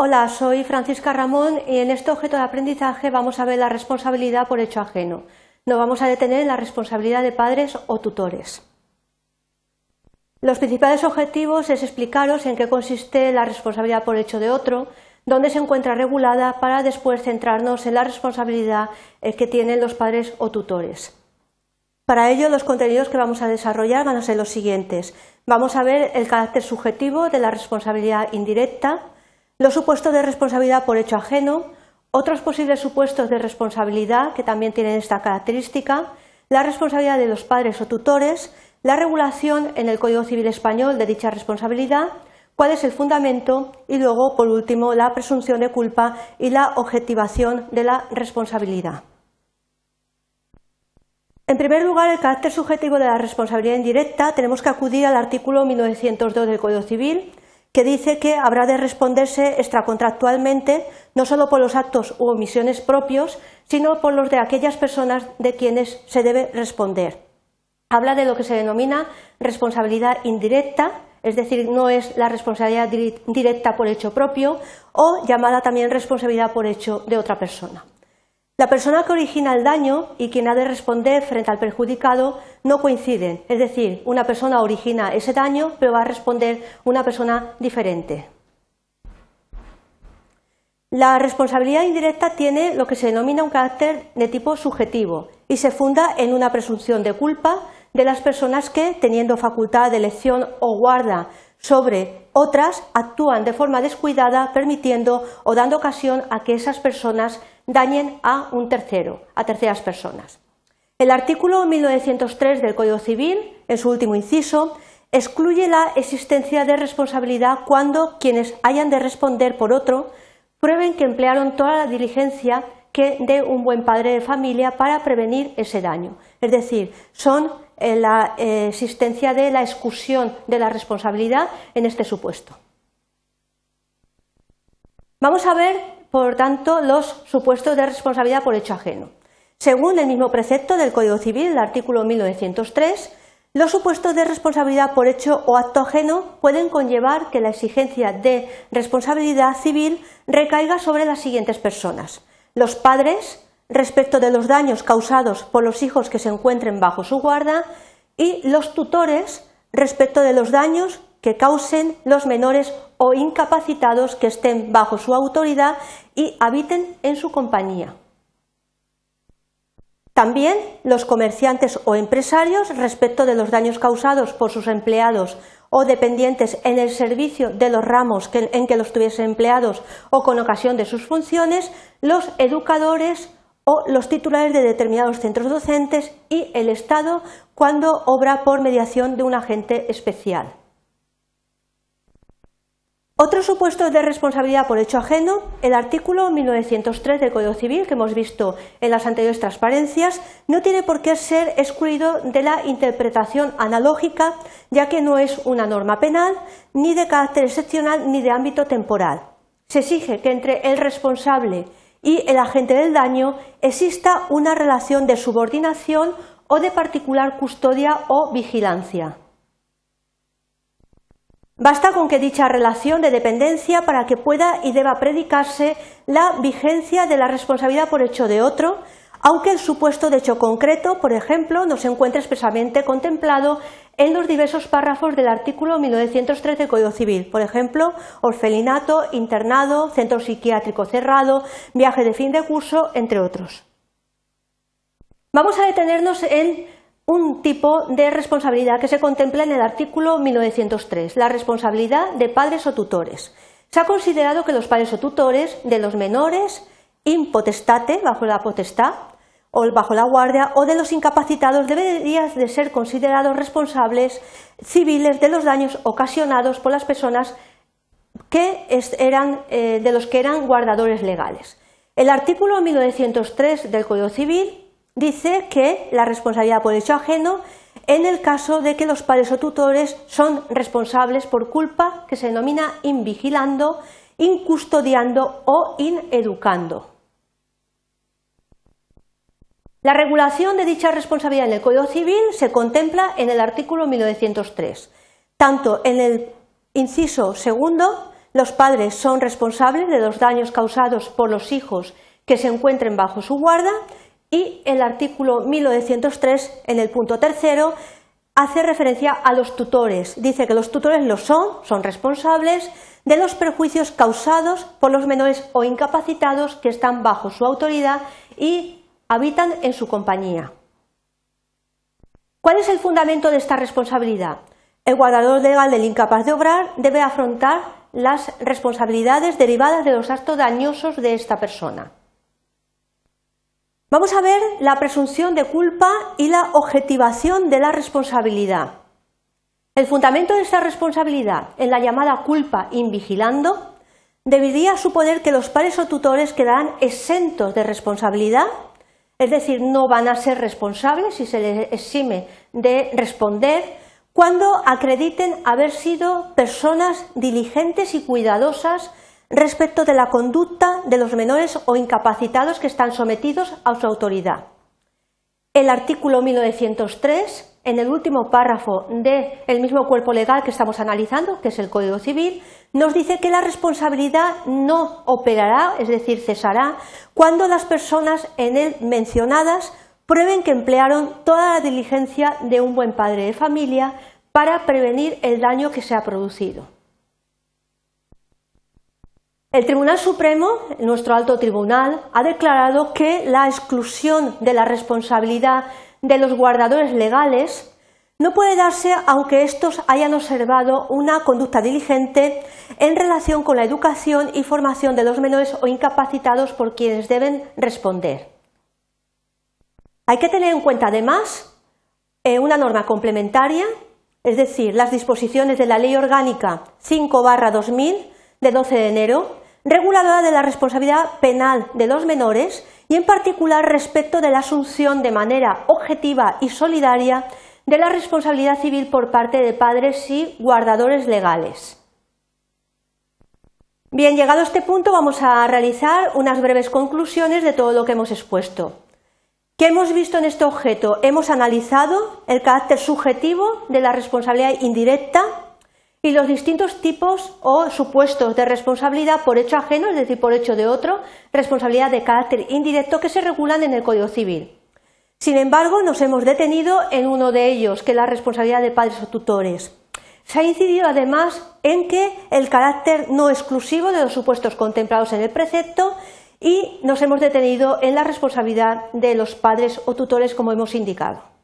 Hola, soy Francisca Ramón y en este objeto de aprendizaje vamos a ver la responsabilidad por hecho ajeno. Nos vamos a detener en la responsabilidad de padres o tutores. Los principales objetivos es explicaros en qué consiste la responsabilidad por hecho de otro, dónde se encuentra regulada para después centrarnos en la responsabilidad eh, que tienen los padres o tutores. Para ello, los contenidos que vamos a desarrollar van a ser los siguientes. Vamos a ver el carácter subjetivo de la responsabilidad indirecta, los supuestos de responsabilidad por hecho ajeno, otros posibles supuestos de responsabilidad que también tienen esta característica, la responsabilidad de los padres o tutores, la regulación en el Código Civil Español de dicha responsabilidad, cuál es el fundamento y luego, por último, la presunción de culpa y la objetivación de la responsabilidad. En primer lugar, el carácter subjetivo de la responsabilidad indirecta tenemos que acudir al artículo 1902 del Código Civil, que dice que habrá de responderse extracontractualmente no solo por los actos u omisiones propios, sino por los de aquellas personas de quienes se debe responder. Habla de lo que se denomina responsabilidad indirecta, es decir, no es la responsabilidad directa por hecho propio, o llamada también responsabilidad por hecho de otra persona. La persona que origina el daño y quien ha de responder frente al perjudicado no coinciden, es decir, una persona origina ese daño, pero va a responder una persona diferente. La responsabilidad indirecta tiene lo que se denomina un carácter de tipo subjetivo y se funda en una presunción de culpa de las personas que, teniendo facultad de elección o guarda sobre otras, actúan de forma descuidada, permitiendo o dando ocasión a que esas personas dañen a un tercero, a terceras personas. El artículo 1903 del Código Civil, en su último inciso, excluye la existencia de responsabilidad cuando quienes hayan de responder por otro prueben que emplearon toda la diligencia que de un buen padre de familia para prevenir ese daño. Es decir, son la eh, existencia de la exclusión de la responsabilidad en este supuesto. Vamos a ver por tanto, los supuestos de responsabilidad por hecho ajeno. Según el mismo precepto del Código Civil, el artículo 1903, los supuestos de responsabilidad por hecho o acto ajeno pueden conllevar que la exigencia de responsabilidad civil recaiga sobre las siguientes personas. Los padres, respecto de los daños causados por los hijos que se encuentren bajo su guarda, y los tutores, respecto de los daños que causen los menores o incapacitados que estén bajo su autoridad y habiten en su compañía. También los comerciantes o empresarios respecto de los daños causados por sus empleados o dependientes en el servicio de los ramos en que los tuviesen empleados o con ocasión de sus funciones, los educadores o los titulares de determinados centros docentes y el Estado cuando obra por mediación de un agente especial. Otro supuesto de responsabilidad por hecho ajeno, el artículo 1903 del Código Civil que hemos visto en las anteriores transparencias, no tiene por qué ser excluido de la interpretación analógica, ya que no es una norma penal, ni de carácter excepcional, ni de ámbito temporal. Se exige que entre el responsable y el agente del daño exista una relación de subordinación o de particular custodia o vigilancia. Basta con que dicha relación de dependencia para que pueda y deba predicarse la vigencia de la responsabilidad por hecho de otro, aunque el supuesto de hecho concreto, por ejemplo, no se encuentre expresamente contemplado en los diversos párrafos del artículo 1913 del Código Civil, por ejemplo, orfelinato, internado, centro psiquiátrico cerrado, viaje de fin de curso, entre otros. Vamos a detenernos en un tipo de responsabilidad que se contempla en el artículo 1903, la responsabilidad de padres o tutores. Se ha considerado que los padres o tutores de los menores impotestate, bajo la potestad, o bajo la guardia, o de los incapacitados deberían de ser considerados responsables civiles de los daños ocasionados por las personas que eran, eh, de los que eran guardadores legales. El artículo 1903 del Código Civil dice que la responsabilidad por hecho ajeno en el caso de que los padres o tutores son responsables por culpa que se denomina invigilando, incustodiando o ineducando. La regulación de dicha responsabilidad en el Código Civil se contempla en el artículo 1903, tanto en el inciso segundo los padres son responsables de los daños causados por los hijos que se encuentren bajo su guarda y el artículo 1903 en el punto tercero hace referencia a los tutores. Dice que los tutores lo son, son responsables de los perjuicios causados por los menores o incapacitados que están bajo su autoridad y habitan en su compañía. ¿Cuál es el fundamento de esta responsabilidad? El guardador legal del incapaz de obrar debe afrontar las responsabilidades derivadas de los actos dañosos de esta persona. Vamos a ver la presunción de culpa y la objetivación de la responsabilidad. El fundamento de esta responsabilidad en la llamada culpa invigilando debería suponer que los padres o tutores quedarán exentos de responsabilidad, es decir, no van a ser responsables si se les exime de responder cuando acrediten haber sido personas diligentes y cuidadosas respecto de la conducta de los menores o incapacitados que están sometidos a su autoridad. El artículo 1903, en el último párrafo del mismo cuerpo legal que estamos analizando, que es el Código Civil, nos dice que la responsabilidad no operará, es decir, cesará, cuando las personas en él mencionadas prueben que emplearon toda la diligencia de un buen padre de familia para prevenir el daño que se ha producido. El Tribunal Supremo, nuestro alto tribunal, ha declarado que la exclusión de la responsabilidad de los guardadores legales no puede darse aunque estos hayan observado una conducta diligente en relación con la educación y formación de los menores o incapacitados por quienes deben responder. Hay que tener en cuenta además eh, una norma complementaria, es decir, las disposiciones de la Ley Orgánica 5-2000 de 12 de enero, reguladora de la responsabilidad penal de los menores y en particular respecto de la asunción de manera objetiva y solidaria de la responsabilidad civil por parte de padres y guardadores legales. Bien, llegado a este punto vamos a realizar unas breves conclusiones de todo lo que hemos expuesto. ¿Qué hemos visto en este objeto? Hemos analizado el carácter subjetivo de la responsabilidad indirecta y los distintos tipos o supuestos de responsabilidad por hecho ajeno, es decir, por hecho de otro, responsabilidad de carácter indirecto que se regulan en el Código Civil. Sin embargo, nos hemos detenido en uno de ellos, que es la responsabilidad de padres o tutores. Se ha incidido además en que el carácter no exclusivo de los supuestos contemplados en el precepto y nos hemos detenido en la responsabilidad de los padres o tutores, como hemos indicado.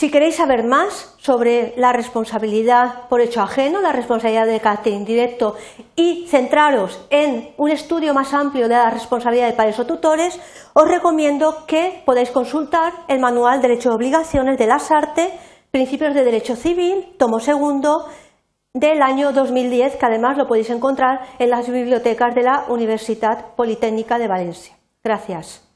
Si queréis saber más sobre la responsabilidad por hecho ajeno, la responsabilidad de carácter indirecto y centraros en un estudio más amplio de la responsabilidad de padres o tutores, os recomiendo que podáis consultar el manual Derecho de Obligaciones de las Artes, Principios de Derecho Civil, tomo segundo, del año 2010, que además lo podéis encontrar en las bibliotecas de la Universidad Politécnica de Valencia. Gracias.